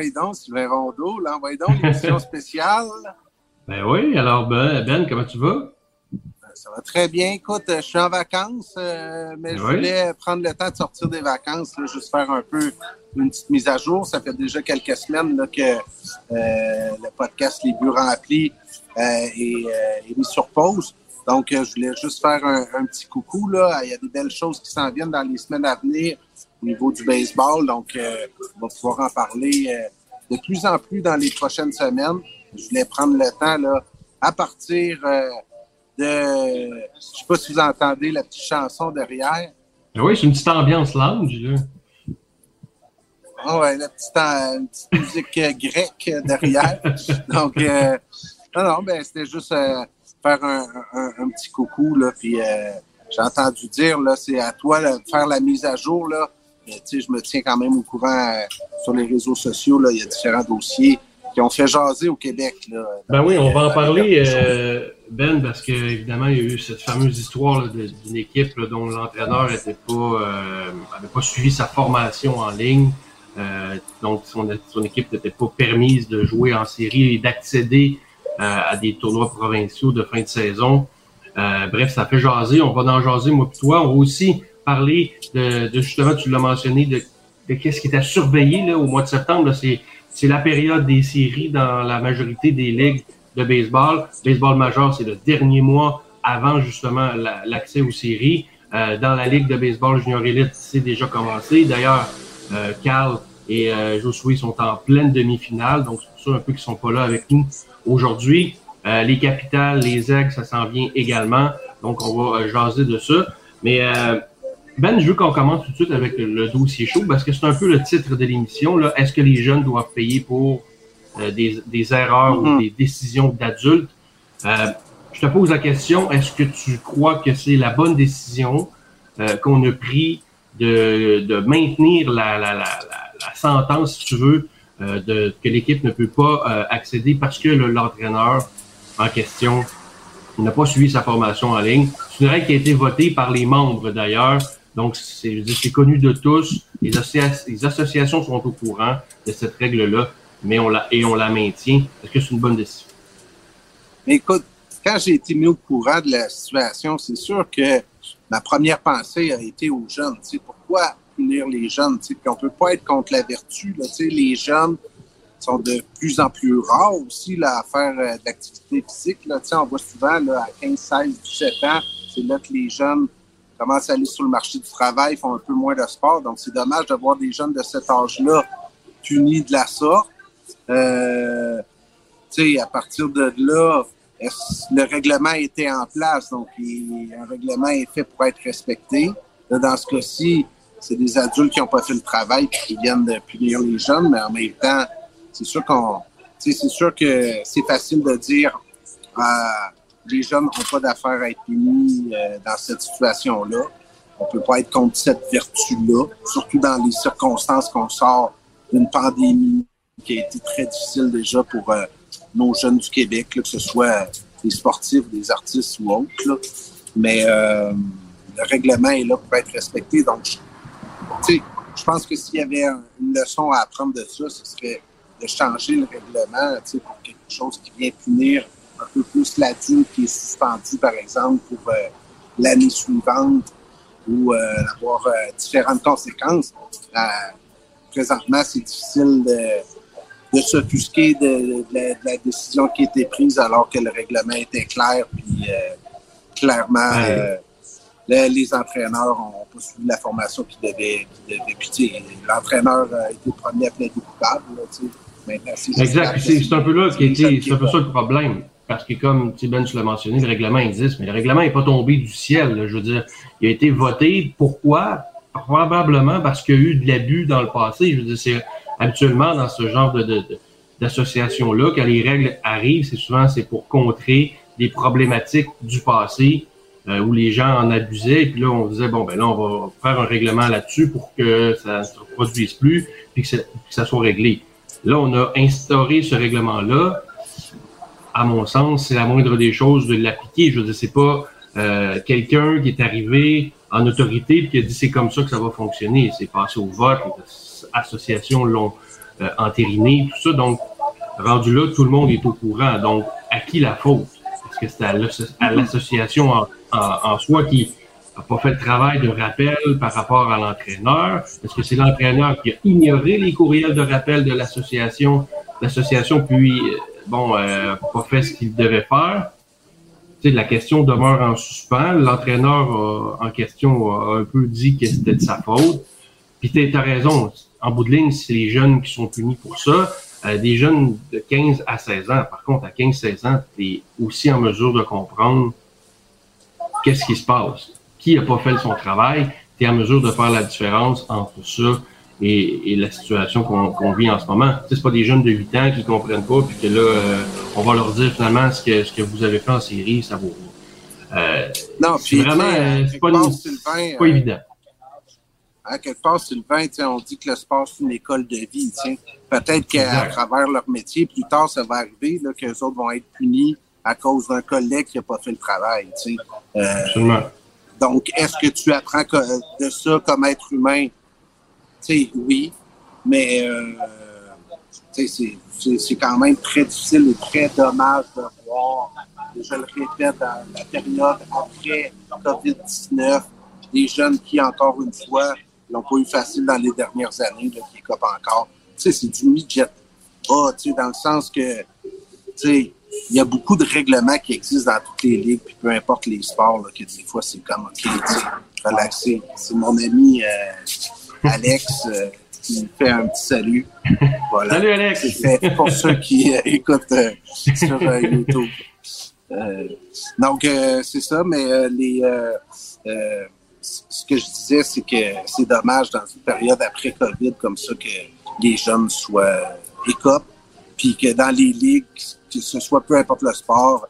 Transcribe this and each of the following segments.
Hey, envoyez donc, Sylvain Rondeau, envoyez donc l'émission spéciale. Ben oui, alors Ben, ben, comment tu vas? Ben, ça va très bien. Écoute, je suis en vacances, euh, mais je voulais prendre le temps de sortir des vacances, juste faire un peu une petite mise à jour. Ça fait déjà quelques semaines que euh, le podcast Les Buts Remplis euh, est, mis sur pause. Donc, je voulais juste faire un, un, petit coucou. Là. Il y a des belles choses qui s'en viennent dans les semaines à venir au niveau du baseball. Donc, euh, on va pouvoir en parler euh, de plus en plus dans les prochaines semaines. Je voulais prendre le temps, là, à partir euh, de... Je sais pas si vous entendez la petite chanson derrière. Oui, c'est une petite ambiance lounge, là. Ah ouais, la petite, musique grecque derrière. Donc, non, non, ben, c'était juste faire un, un, petit coucou, là, puis j'ai entendu dire, là, c'est à toi de faire la mise à jour, là, je me tiens quand même au courant euh, sur les réseaux sociaux. Là, il y a différents dossiers qui ont fait jaser au Québec. Là, ben oui, on va en parler, euh, Ben, parce qu'évidemment, il y a eu cette fameuse histoire d'une équipe dont l'entraîneur n'avait pas, euh, pas suivi sa formation en ligne. donc, son, son équipe n'était pas permise de jouer en série et d'accéder à des tournois provinciaux de fin de saison. bref, ça fait jaser. On va en jaser, moi et toi. On va aussi parler de, justement, tu l'as mentionné, de, qu'est-ce qui est à surveiller là, au mois de septembre. C'est la période des séries dans la majorité des ligues de baseball. Baseball majeur, c'est le dernier mois avant justement l'accès aux séries. Euh, dans la Ligue de baseball junior élite, c'est déjà commencé. D'ailleurs, euh, Carl et euh, Josué sont en pleine demi-finale, donc c'est pour ça un peu qu'ils sont pas là avec nous aujourd'hui. Euh, les capitales, les aigles, ça s'en vient également. Donc, on va jaser de ça. Mais ben, je veux qu'on commence tout de suite avec le dossier chaud parce que c'est un peu le titre de l'émission. Est-ce que les jeunes doivent payer pour euh, des, erreurs ou mm-hmm. des décisions d'adultes? Euh, je te pose la question, est-ce que tu crois que c'est la bonne décision euh, qu'on a pris de, maintenir la, sentence, si tu veux, de, que l'équipe ne peut pas accéder parce que l'entraîneur en question n'a pas suivi sa formation en ligne? C'est une règle qui a été votée par les membres d'ailleurs. Donc, c'est connu de tous. Les, associations sont au courant de cette règle-là, mais on la, et on la maintient. Est-ce que c'est une bonne décision? Écoute, quand j'ai été mis au courant de la situation, c'est sûr que ma première pensée a été aux jeunes. pourquoi punir les jeunes? Puis on peut pas être contre la vertu. Les jeunes sont de plus en plus rares aussi à faire euh, de l'activité physique. On voit souvent à 15, 16, 17 ans, c'est là que les jeunes commencent à aller sur le marché du travail, font un peu moins de sport. Donc, c'est dommage de voir des jeunes de cet âge-là punis de la sorte. Euh, à partir de là, le règlement était en place, donc un règlement est fait pour être respecté. dans ce cas-ci, c'est des adultes qui n'ont pas fait le travail et qui viennent de punir les jeunes, mais en même temps, c'est sûr qu'on, c'est sûr que c'est facile de dire, euh, les jeunes n'ont pas d'affaires à être punis euh, dans cette situation-là. On peut pas être contre cette vertu-là, surtout dans les circonstances qu'on sort d'une pandémie qui a été très difficile déjà pour euh, nos jeunes du Québec, que ce soit des sportifs, des artistes ou autres. Mais euh, le règlement est là pour être respecté. Donc, je pense que s'il y avait une leçon à apprendre de ça, ce serait de changer le règlement pour quelque chose qui vient punir un peu plus l'adulte qui est suspendu, par exemple, pour euh, l'année suivante ou avoir différentes conséquences. présentement, c'est difficile de, de s'offusquer de, la décision qui a été prise alors que le règlement était clair, puis clairement les entraîneurs n'ont pas suivi la formation qu'ils devaient. Qu l'entraîneur a été le premier à plaider coupable. exact. C'est un peu là qui c'est un peu ça le problème. Parce que comme Ben tu l'as mentionné, le règlement existe, mais le règlement n'est pas tombé du ciel. Je veux dire, il a été voté. Pourquoi? Probablement parce qu'il y a eu de l'abus dans le passé. Je veux dire, c'est habituellement dans ce genre de, d'association-là, quand les règles arrivent, c'est souvent c'est pour contrer des problématiques du passé euh, où les gens en abusaient. Et puis là, on disait, bon, ben là, on va faire un règlement là-dessus pour que ça ne se reproduise plus puis que, ça soit réglé. Là, on a instauré ce règlement-là. À mon sens, c'est la moindre des choses de l'appliquer. Je veux dire, c'est pas euh, quelqu'un qui est arrivé en autorité et qui a dit c'est comme ça que ça va fonctionner. C'est passé au vote, les associations l'ont euh, entériné, tout ça. Donc, rendu là, tout le monde est au courant. Donc, à qui la faute? Est-ce que c'est à l'association en en, soi qui n'a pas fait le travail de rappel par rapport à l'entraîneur? Est-ce que c'est l'entraîneur qui a ignoré les courriels de rappel de l'association, l'association puis euh, bon, euh, pas fait ce qu'il devait faire? Tu sais, la question demeure en suspens. L'entraîneur en question a un peu dit que c'était de sa faute. Puis tu as raison. En bout de ligne, c'est les jeunes qui sont punis pour ça. Euh, des jeunes de 15 à 16 ans, par contre, à 15-16 ans, tu es aussi en mesure de comprendre qu'est-ce qui se passe? Qui n'a pas fait son travail? Tu es en mesure de faire la différence entre ça et, la situation qu'on vit en ce moment? Ce c'est pas des jeunes de 8 ans qui comprennent pas, puis que là, euh, on va leur dire finalement ce que, ce que vous avez fait en série, ça vaut euh, non, puis vraiment, euh, c'est pas, pas évident. À quelque part, Sylvain, on dit que le sport, c'est une école de vie. Peut-être qu'à travers leur métier, plus tard, ça va arriver que les autres vont être punis à cause d'un collègue qui n'a pas fait le travail. Tu sais. Euh, donc, est-ce que tu apprends de ça comme être humain? Tu sais, oui, mais euh, c'est quand même très difficile et très dommage de voir, je le répète, dans la période après COVID-19, des jeunes qui, encore une fois, n'ont pas eu facile dans les dernières années, là, qui copent encore. Tu sais, c'est du midget. Ah, tu sais, dans le sens que, tu sais, il y a beaucoup de règlements qui existent dans toutes les ligues, puis peu importe les sports, là, que des fois, c'est comme, OK, relaxé. C'est mon ami euh, Alex euh, qui fait un petit salut. Voilà. Salut, Alex! C'est pour ceux qui euh, écoutent sur YouTube. donc, c'est ça, mais les ce que je disais, c'est que c'est dommage dans une période après COVID comme ça que les jeunes soient écopent, puis que dans les ligues, que ce soit peu importe le sport,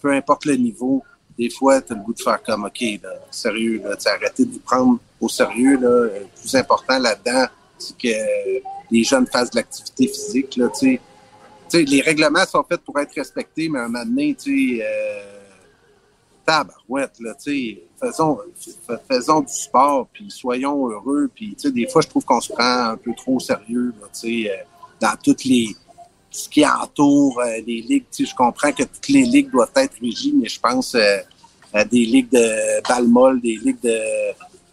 peu importe le niveau, des fois, tu as le goût de faire comme, OK, là, sérieux, là, arrêter de vous prendre au sérieux. Là. Le plus important là-dedans, c'est que les jeunes fassent de l'activité physique. Là, les règlements sont faits pour être respectés, mais à un moment donné, tu sais, euh, tabarouette, faisons, faisons du sport, puis soyons heureux. Puis, des fois, je trouve qu'on se prend un peu trop au sérieux euh, dans toutes les ce qui entoure euh, les ligues. je comprends que toutes les ligues doivent être régies, mais je pense euh, à des ligues de balle des ligues de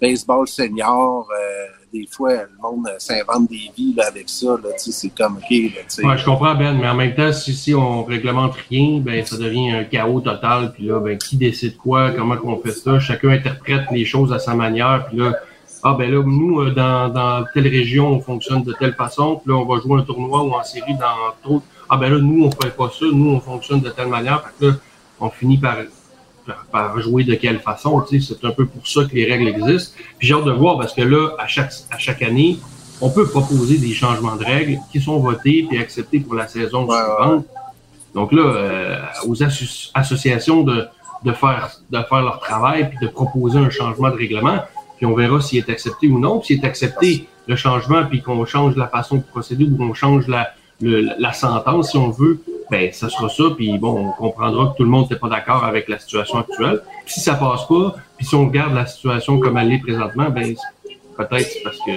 baseball senior. Euh, des fois, le monde s'invente des vies avec ça. c'est comme OK. Là, je comprends, Ben, mais en même temps, si, si on réglemente rien, ben ça devient un chaos total. Puis là, ben, qui décide quoi, comment on fait ça? Chacun interprète les choses à sa manière. Puis là, ah ben là, nous, euh, dans, dans telle région, on fonctionne de telle façon, puis là, on va jouer un tournoi ou en série dans d'autres. Ah ben là, nous, on fait pas ça, nous, on fonctionne de telle manière, fait que là, on finit par, par, jouer de quelle façon, tu sais, c'est un peu pour ça que les règles existent. Puis j'ai hâte de voir, parce que là, à chaque, à chaque année, on peut proposer des changements de règles qui sont votés et acceptés pour la saison suivante. Donc là, euh, aux associations de, de, faire, de faire leur travail puis de proposer un changement de règlement puis on verra s'il est accepté ou non. S'il est accepté, le changement, puis qu'on change la façon de procéder ou qu'on change la, la sentence, si on veut, ben ça sera ça. Puis bon, on comprendra que tout le monde n'est pas d'accord avec la situation actuelle. Puis si ça passe pas, puis si on regarde la situation comme elle est présentement, ben peut-être parce que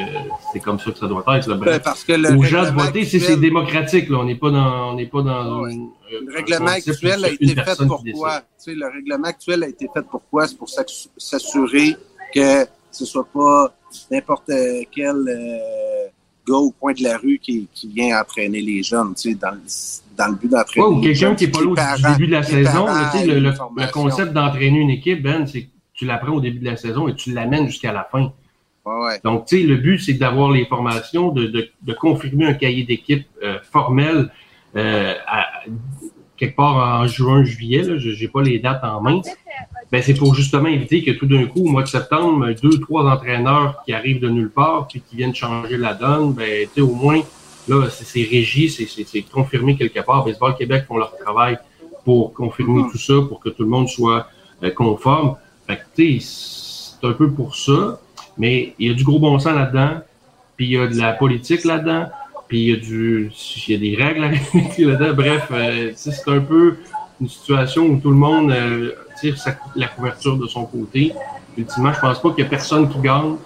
c'est comme ça que ça doit être. Là. Ben, parce que le aux gens de voter, c'est démocratique. Là. On n'est pas dans, on n'est pas dans. le règlement actuel a été fait pourquoi Tu sais, le règlement actuel a été fait pourquoi C'est pour s'assurer que ce soit pas n'importe quel euh, gars au coin de la rue qui, qui vient entraîner les jeunes, tu sais, dans, le- dans le but d'entraîner. Ouais, ou quelqu'un qui n'est pas là au début de la saison. parents tu sais, le, le- concept d'entraîner une équipe, Ben, c'est que tu l'apprends au début de la saison et tu l'amènes jusqu'à la fin. Ouais, ouais. Donc, tu sais, le but, c'est d'avoir les formations, de, de, de confirmer un cahier d'équipe euh, formel euh, à- quelque part en juin, juillet. Là, je n'ai pas les dates en main. Ben, c'est pour justement éviter que tout d'un coup, au mois de septembre, deux, trois entraîneurs qui arrivent de nulle part puis qui viennent changer la donne, ben, au moins, là, c'est c'est régi, c'est- c'est c'est confirmé quelque part. Baseball Québec font leur travail pour confirmer Mhm. tout ça, pour que tout le monde soit euh, conforme. Fait que, c'est un peu pour ça, mais il y a du gros bon sens là-dedans, puis il y a de la politique là-dedans, puis il y a du, il y a des règles là-dedans. Bref, euh, c'est un peu une situation où tout le monde euh, tire sa- la couverture de son côté. Ultimement, je pense pas qu'il y a personne qui gagne.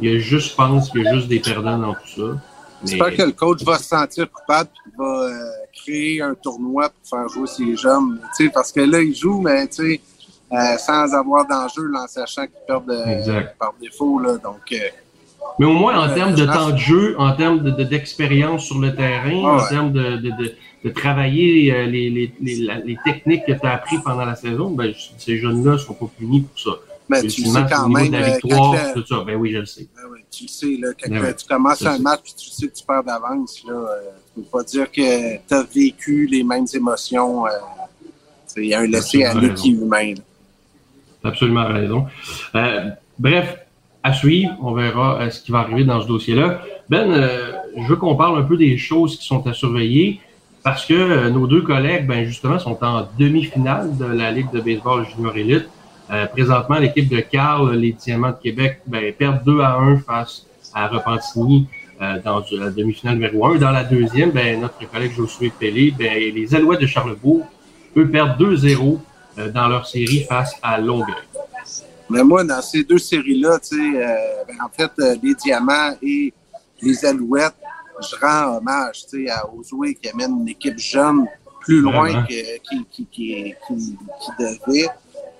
Il y a juste, je pense qu'il y a juste des perdants dans tout ça. J'espère que le coach va se sentir coupable et va euh, créer un tournoi pour faire jouer ses jeunes. Tu sais, parce que là, ils jouent, mais tu sais, euh, sans avoir d'enjeu, en sachant qu'ils perdent euh, par défaut. Là, donc, euh, Mais au moins, en termes de temps de jeu, en termes de- de- d'expérience sur le terrain, Ah en termes de, de, de, de travailler euh, les, les, les, les techniques que tu as appris pendant la saison, ben, ces jeunes-là ne seront pas punis pour ça. mais Ben, tu sais quand même. de la euh, victoire, tout ça. Ben oui, je le sais. Ben oui, tu le sais, là, quand Ben tu commences un match et tu sais que tu perds d'avance, là, euh, tu peux pas dire que tu as vécu les mêmes émotions. euh, Il y a un laisser-aller qui est humain. là. Absolument raison. Bref, à suivre, on verra euh, ce qui va arriver dans ce dossier-là. Ben, euh, je veux qu'on parle un peu des choses qui sont à surveiller parce que euh, nos deux collègues, ben justement, sont en demi-finale de la Ligue de baseball junior élite. Euh, présentement, l'équipe de Carl, les Diamants de Québec, ben, perdent 2 à 1 face à Repentigny euh, dans la demi-finale numéro 1. Dans la deuxième, ben, notre collègue Josué Pellé, ben, les Alouettes de Charlebourg, eux, perdent 2-0 euh, dans leur série face à Longueuil. Mais moi, dans ces deux séries-là, tu sais, euh, ben, en fait, euh, les Diamants et les Alouettes, je rends hommage tu sais, à Ozoué qui amène une équipe jeune plus loin que, qui, qui, qui, qui, devait.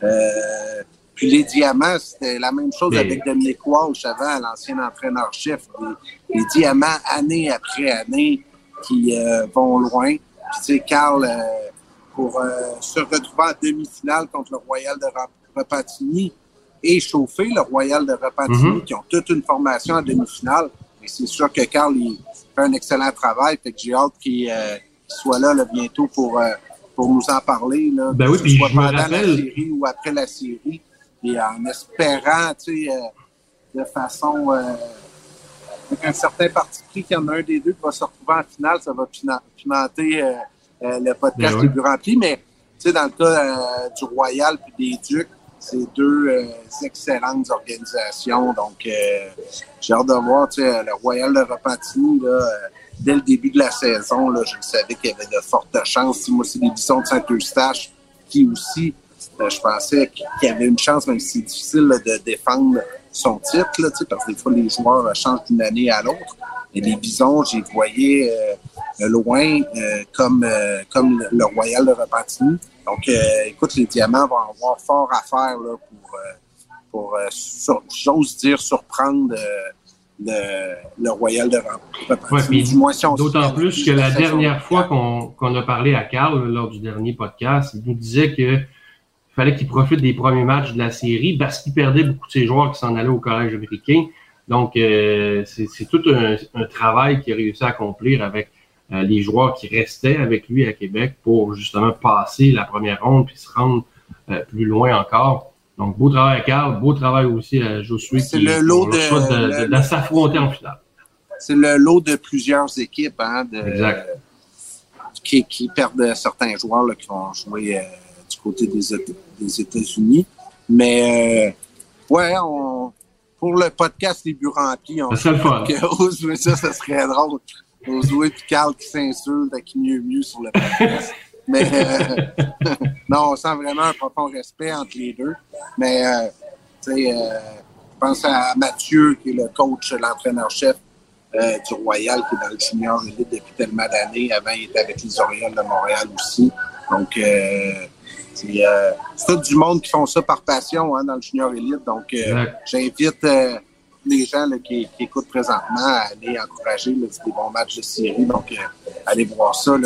Euh, puis les Diamants, c'était la même chose Mais- avec Dominique Walsh avant, l'ancien entraîneur-chef. Les, les Diamants, année après année, qui euh, vont loin. Puis tu sais, Carl, euh, pour euh, se retrouver en demi-finale contre le Royal de Rep- Repentigny et chauffer le Royal de Repentigny, Mhm. qui ont toute une formation en demi-finale. Et c'est sûr que Carl il fait un excellent travail. Fait que j'ai hâte qu'il euh, soit là, là, bientôt pour, euh, pour nous en parler. Là, Ben que oui, ce puis soit je pendant la série ou après la série. Et en espérant, tu sais, euh, de façon euh, avec un certain parti pris qu'il y en a un des deux qui va se retrouver en finale, ça va pimenter euh, euh, le podcast Ben ouais. les plus remplis. Mais tu sais, dans le cas euh, du Royal puis des Ducs, c'est deux euh, excellentes organisations. Donc, euh, j'ai hâte de voir tu sais, le Royal de Repentigny, là, euh, dès le début de la saison, là, je savais qu'il y avait de fortes chances. Moi, c'est les Bisons de Saint-Eustache qui aussi, euh, je pensais qu'il y avait une chance, même si c'est difficile de défendre son titre, là, tu sais, parce que des fois, les joueurs changent d'une année à l'autre. Et les Bisons, j'ai voyé euh, loin comme, comme le, le Royal de Repentigny. Donc, euh, écoute, les Diamants vont avoir fort à faire là, pour, euh, pour euh, sur- j'ose dire, surprendre le, le Royal de Repentigny. Ouais, D'autant plus que la dernière fois qu'on a parlé à Carl lors du dernier podcast, il nous disait que fallait qu'il profite des premiers matchs de la série parce qu'il perdait beaucoup de ses joueurs qui s'en allaient au collège américain. Donc, euh, c'est c'est tout un, un travail qu'il a réussi à accomplir avec euh, les joueurs qui restaient avec lui à Québec pour justement passer la première ronde puis se rendre euh, plus loin encore. Donc, beau travail à Carl, beau travail aussi à Josué C'est qui le lot de- de, de- le- de s'affronter en finale. c'est le lot de plusieurs équipes hein, de, Exact. qui, qui perdent certains joueurs là, qui vont jouer euh, du côté des, Éta- des États-Unis. Mais euh, ouais, on, pour le podcast Les buts remplis, on Ça serait le fun. que Ozoué, ça, ça serait drôle. Ozoué et Carl qui s'insultent à qui mieux mieux sur le podcast. Mais euh, non, on sent vraiment un profond respect entre les deux. Mais euh, tu sais, euh, je pense à Mathieu, qui est le coach, l'entraîneur-chef du Royal, qui est dans le junior élite depuis tellement d'années. Avant, il était avec les Orioles de Montréal aussi. Donc, c'est tout du monde qui font ça par passion hein, dans le junior élite. Donc, j'invite les gens qui, écoutent présentement à aller encourager des bons matchs de série. Donc, allez voir ça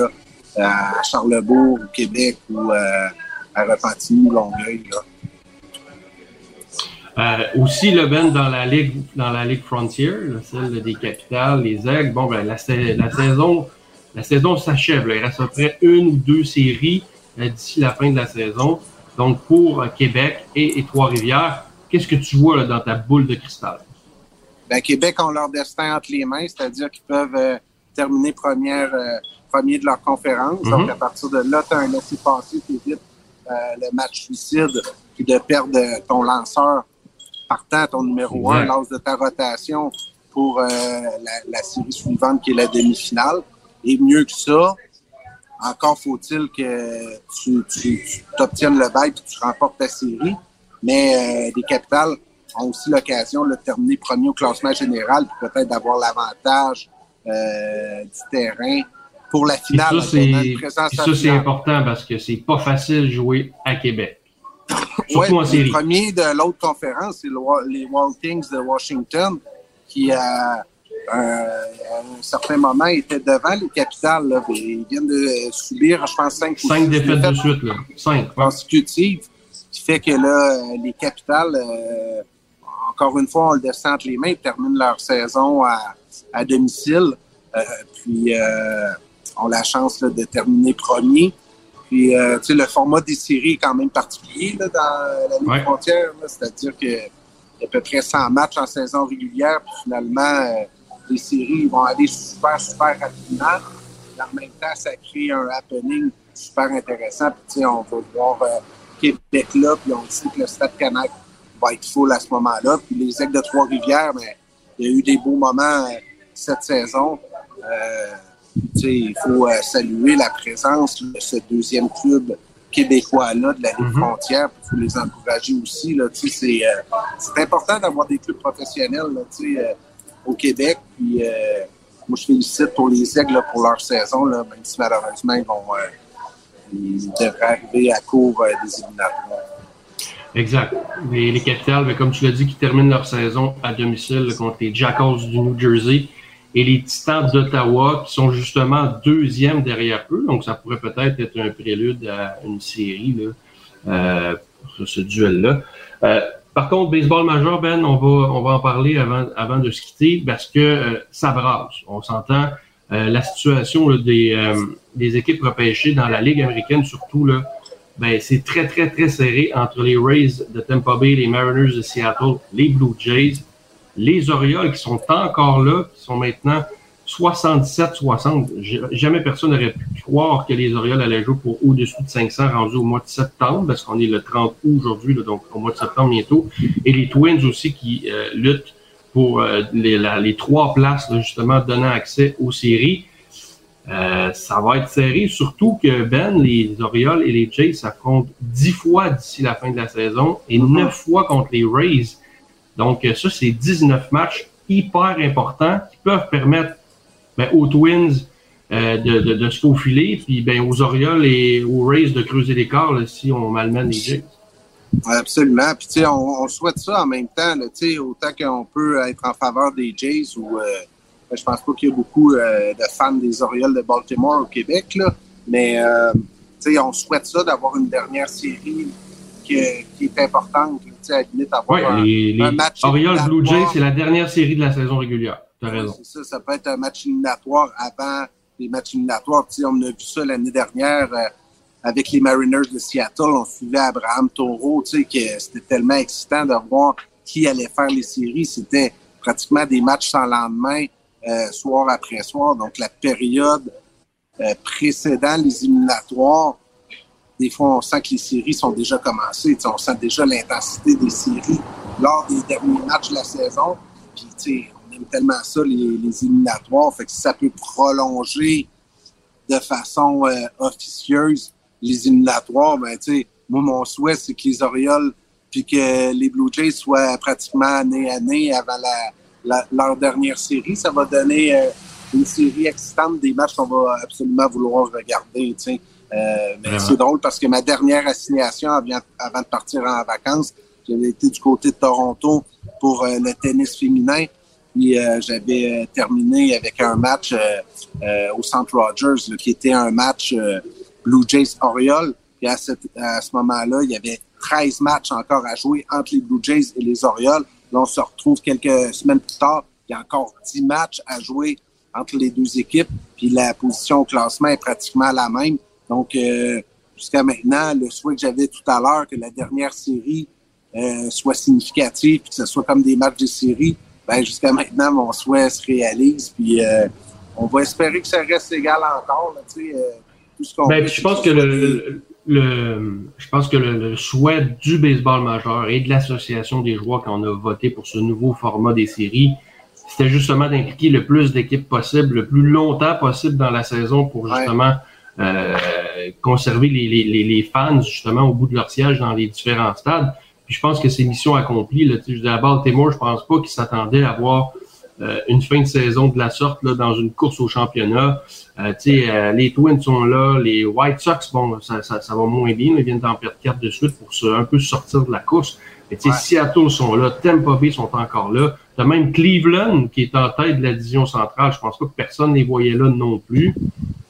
à Charlebourg, au Québec ou à Repentigny, Longueuil. Euh, aussi, le Ben dans la Ligue dans la Ligue Frontier, celle des capitales, les aigles, bon ben la, saison la saison s'achève. Il reste à peu près une ou deux séries euh, d'ici la fin de la saison. Donc pour euh, Québec et, Trois-Rivières, qu'est-ce que tu vois dans ta boule de cristal? Ben, Québec ont leur destin entre les mains, c'est-à-dire qu'ils peuvent terminer première, premier de leur conférence. Donc mm-hmm. à partir de là, tu as un laissez-passer, tu évites le match suicide, puis de perdre ton lanceur partant ton numéro un lors de ta rotation pour euh, la, série suivante qui est la demi-finale. Et mieux que ça, encore faut-il que tu, tu, obtiennes le bail et que tu remportes ta série. Mais euh, les capitales ont aussi l'occasion de terminer premier au classement général et peut-être d'avoir l'avantage euh, du terrain pour la finale. ça, c'est important parce que c'est pas facile de jouer à Québec. Le premier de l'autre conférence, c'est les Wild Kings de Washington, qui à, un certain moment étaient devant les capitales. Ils viennent de subir, je pense, cinq, cinq défaites, de suite. Là. Cinq. Consécutives. qui fait que là, les capitales, euh, encore une fois, on le descend entre les mains, ils terminent leur saison à, domicile. Euh, puis, euh, ont la chance de terminer premier. Puis, euh, tu sais, le format des séries est quand même particulier là, dans la Ligue frontière. C'est-à-dire qu'il y a à peu près 100 matchs en saison régulière. Puis finalement, euh, les séries vont aller super, super rapidement. en même temps, ça crée un happening super intéressant. Puis, tu sais, on va voir Québec là. Puis, on sait que le Stade Canac va être full à ce moment-là. Puis, les Aigles de Trois-Rivières, mais il y a eu des beaux moments cette saison il faut euh, saluer la présence de ce deuxième club québécois-là de la Ligue mhm. frontière. Il faut les encourager aussi. Euh, c'est important d'avoir des clubs professionnels euh, au Québec. Puis, moi, je félicite pour les Aigles pour leur saison, même si malheureusement, ils, vont, ils devraient arriver à court des éliminatoires. Exact. Les, les Capitales, ben, comme tu l'as dit, qui terminent leur saison à domicile contre les Jackals du New Jersey et les Titans d'Ottawa qui sont justement deuxième derrière eux. Donc, ça pourrait peut-être être un prélude à une série là, euh, pour ce duel-là. Euh, par contre, baseball majeur, Ben, on va, on va en parler avant, avant de se quitter parce que euh, ça brasse. On s'entend euh, la situation des, des équipes repêchées dans la Ligue américaine, surtout, là, ben, c'est très, très, très serré entre les Rays de Tampa Bay, les Mariners de Seattle, les Blue Jays les Orioles qui sont encore là, qui sont maintenant 67-60. Jamais personne n'aurait pu croire que les Orioles allaient jouer pour au-dessus de 500 rendus au mois de septembre, parce qu'on est le 30 août aujourd'hui, donc au mois de septembre bientôt. Et les Twins aussi qui euh, luttent pour euh, les, trois places, justement, donnant accès aux séries. Euh, ça va être serré, surtout que Ben, les Orioles et les Jays s'affrontent dix fois d'ici la fin de la saison et neuf fois contre les Rays. Donc, ça, c'est 19 matchs hyper importants qui peuvent permettre ben, aux Twins euh, de, de, de, se faufiler, puis ben, aux Orioles et aux Rays de creuser l'écart si on malmène les Jays. Absolument. Puis, tu sais, on, souhaite ça en même temps, tu sais, autant qu'on peut être en faveur des Jays ou euh, je pense pas qu'il y ait beaucoup euh, de fans des Orioles de Baltimore au Québec, là, mais sais, on souhaite ça d'avoir une dernière série qui, qui est importante à avoir les, un, match. Orioles Blue Jays, c'est la dernière série de la saison régulière. Tu as raison. c'est ça, ça peut être un match éliminatoire avant les matchs éliminatoires. on a vu ça l'année dernière euh, avec les Mariners de Seattle. On suivait Abraham Taureau, tu sais, que c'était tellement excitant de voir qui allait faire les séries. C'était pratiquement des matchs sans lendemain, euh, soir après soir. Donc, la période euh, précédant les éliminatoires, des fois, on sent que les séries sont déjà commencées. on sent déjà l'intensité des séries lors des derniers matchs de la saison. Puis, on aime tellement ça, les, éliminatoires. Fait que ça peut prolonger de façon euh, officieuse les éliminatoires, ben, moi, mon souhait, c'est que les Orioles puis que les Blue Jays soient pratiquement année à année avant la, leur dernière série. Ça va donner euh, une série excitante des matchs qu'on va absolument vouloir regarder. mais c'est drôle parce que ma dernière assignation avant, de partir en vacances, j'avais été du côté de Toronto pour le tennis féminin. Puis j'avais terminé avec un match au Centre Rogers, qui était un match Blue Jays Orioles. Puis à, à ce moment-là, il y avait 13 matchs encore à jouer entre les Blue Jays et les Orioles. Là, on se retrouve quelques semaines plus tard. Il y a encore 10 matchs à jouer entre les deux équipes. Puis la position au classement est pratiquement la même. Donc, euh, jusqu'à maintenant, le souhait que j'avais tout à l'heure, que la dernière série euh, soit significative, puis que ce soit comme des matchs de série, ben, jusqu'à maintenant, mon souhait se réalise. Puis euh, on va espérer que ça reste égal encore. Là, tout ce ben, je pense que le, le, je pense que le, souhait du baseball majeur et de l'association des joueurs quand on a voté pour ce nouveau format des séries, c'était justement d'impliquer le plus d'équipes possible, le plus longtemps possible dans la saison pour justement euh, conserver les, les, les, fans justement au bout de leur siège dans les différents stades. Puis je pense que c'est mission accomplie. Là. Je dis à Baltimore, je pense pas qu'ils s'attendaient à voir euh, une fin de saison de la sorte là, dans une course au championnat. Euh, euh, les Twins sont là, les White Sox, bon, ça, ça, ça va moins bien, ils viennent d'en perdre quatre de suite pour se, un peu sortir de la course. Mais ouais. Seattle sont là, Tampa Bay sont encore là. T'as même Cleveland qui est en tête de la division centrale. Je pense pas que personne ne les voyait là non plus.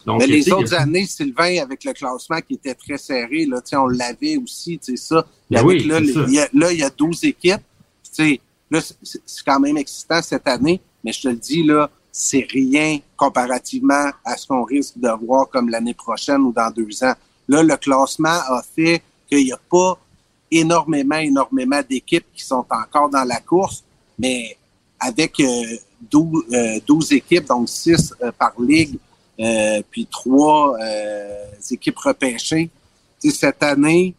Donc, Mais les autres années, Sylvain, avec le classement qui était très serré, là, on l'avait aussi, tu sais ça. Ben oui, là, il y a, là, il y a 12 équipes. Là, c'est quand même excitant cette année, mais je te le dis, là, c'est rien comparativement à ce qu'on risque de voir comme l'année prochaine ou dans deux ans. Là, le classement a fait qu'il n'y a pas énormément, énormément d'équipes qui sont encore dans la course, mais avec euh, 12, euh, équipes, donc 6 euh, par ligue, euh, puis 3 équipes repêchées. cette année,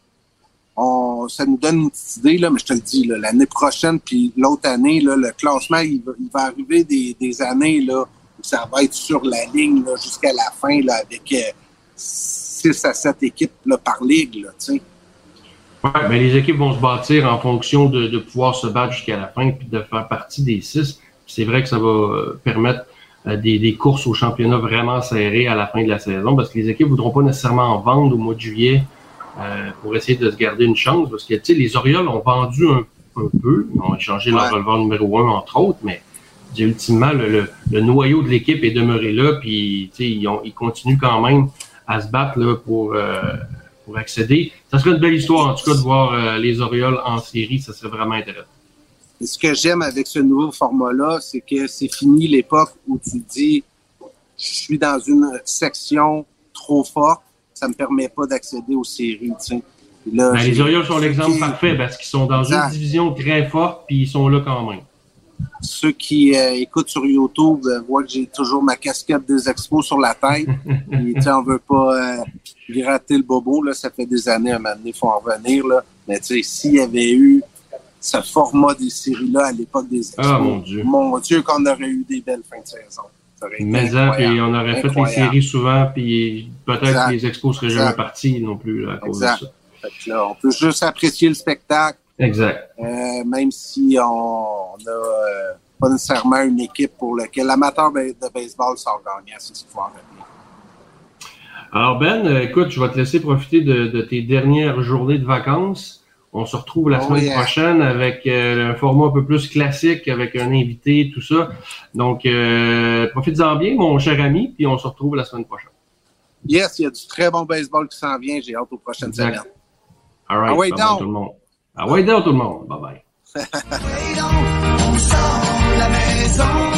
ça nous donne une petite idée, là, mais je te le dis, l'année prochaine, puis l'autre année, là, le classement, il va, arriver des, années là, où ça va être sur la ligne jusqu'à la fin là, avec euh, 6 à 7 équipes là, par ligue. Là. Ouais, ben les équipes vont se bâtir en fonction de, pouvoir se battre jusqu'à la fin puis de faire partie des six. C'est vrai que ça va euh, permettre euh, des, des, courses au championnat vraiment serrées à la fin de la saison parce que les équipes voudront pas nécessairement en vendre au mois de juillet euh, pour essayer de se garder une chance. Parce que, tu sais, les Orioles ont vendu un, peu. Ils ont échangé leur releveur numéro un, entre autres, mais ultimement, le, le, noyau de l'équipe est demeuré là, puis ils, ont, ils continuent quand même à se battre là, pour, euh, pour accéder. Ça serait une belle histoire, en tout cas, de voir euh, les Orioles en série. Ça serait vraiment intéressant. Et ce que j'aime avec ce nouveau format-là, c'est que c'est fini l'époque où tu dis je suis dans une section trop forte ça me permet pas d'accéder aux séries. Là, ben, les Orioles sont l'exemple parfait parce qu'ils sont dans une division très forte puis ils sont là quand même. Ceux qui euh, écoutent sur YouTube euh, voient que j'ai toujours ma casquette des expos sur la tête. et, on veut pas euh, gratter le bobo. Là, ça fait des années à donné, il faut en revenir. Là. Mais s'il y avait eu ce format des séries-là à l'époque des expos, ah, mon Dieu, mon Dieu qu'on aurait eu des belles fins de saison. Mais puis on aurait fait les séries souvent, puis peut-être que les expos seraient jamais partis non plus à cause de ça. Là, on peut juste apprécier le spectacle. Exact. Euh, même si on n'a euh, pas nécessairement une équipe pour laquelle l'amateur de baseball sort gagnant, c'est ce qu'il faut en retenir. Alors Ben, euh, écoute, je vais te laisser profiter de, de tes dernières journées de vacances. On se retrouve la oh, semaine prochaine avec euh, un format un peu plus classique, avec un invité, tout ça. Donc, euh, profites-en bien, mon cher ami, puis on se retrouve la semaine prochaine. Yes, il y a du très bon baseball qui s'en vient. J'ai hâte aux prochaines semaines. All right. Ah ouais, tout le monde. Ah ouais, tout le monde. Bye bye.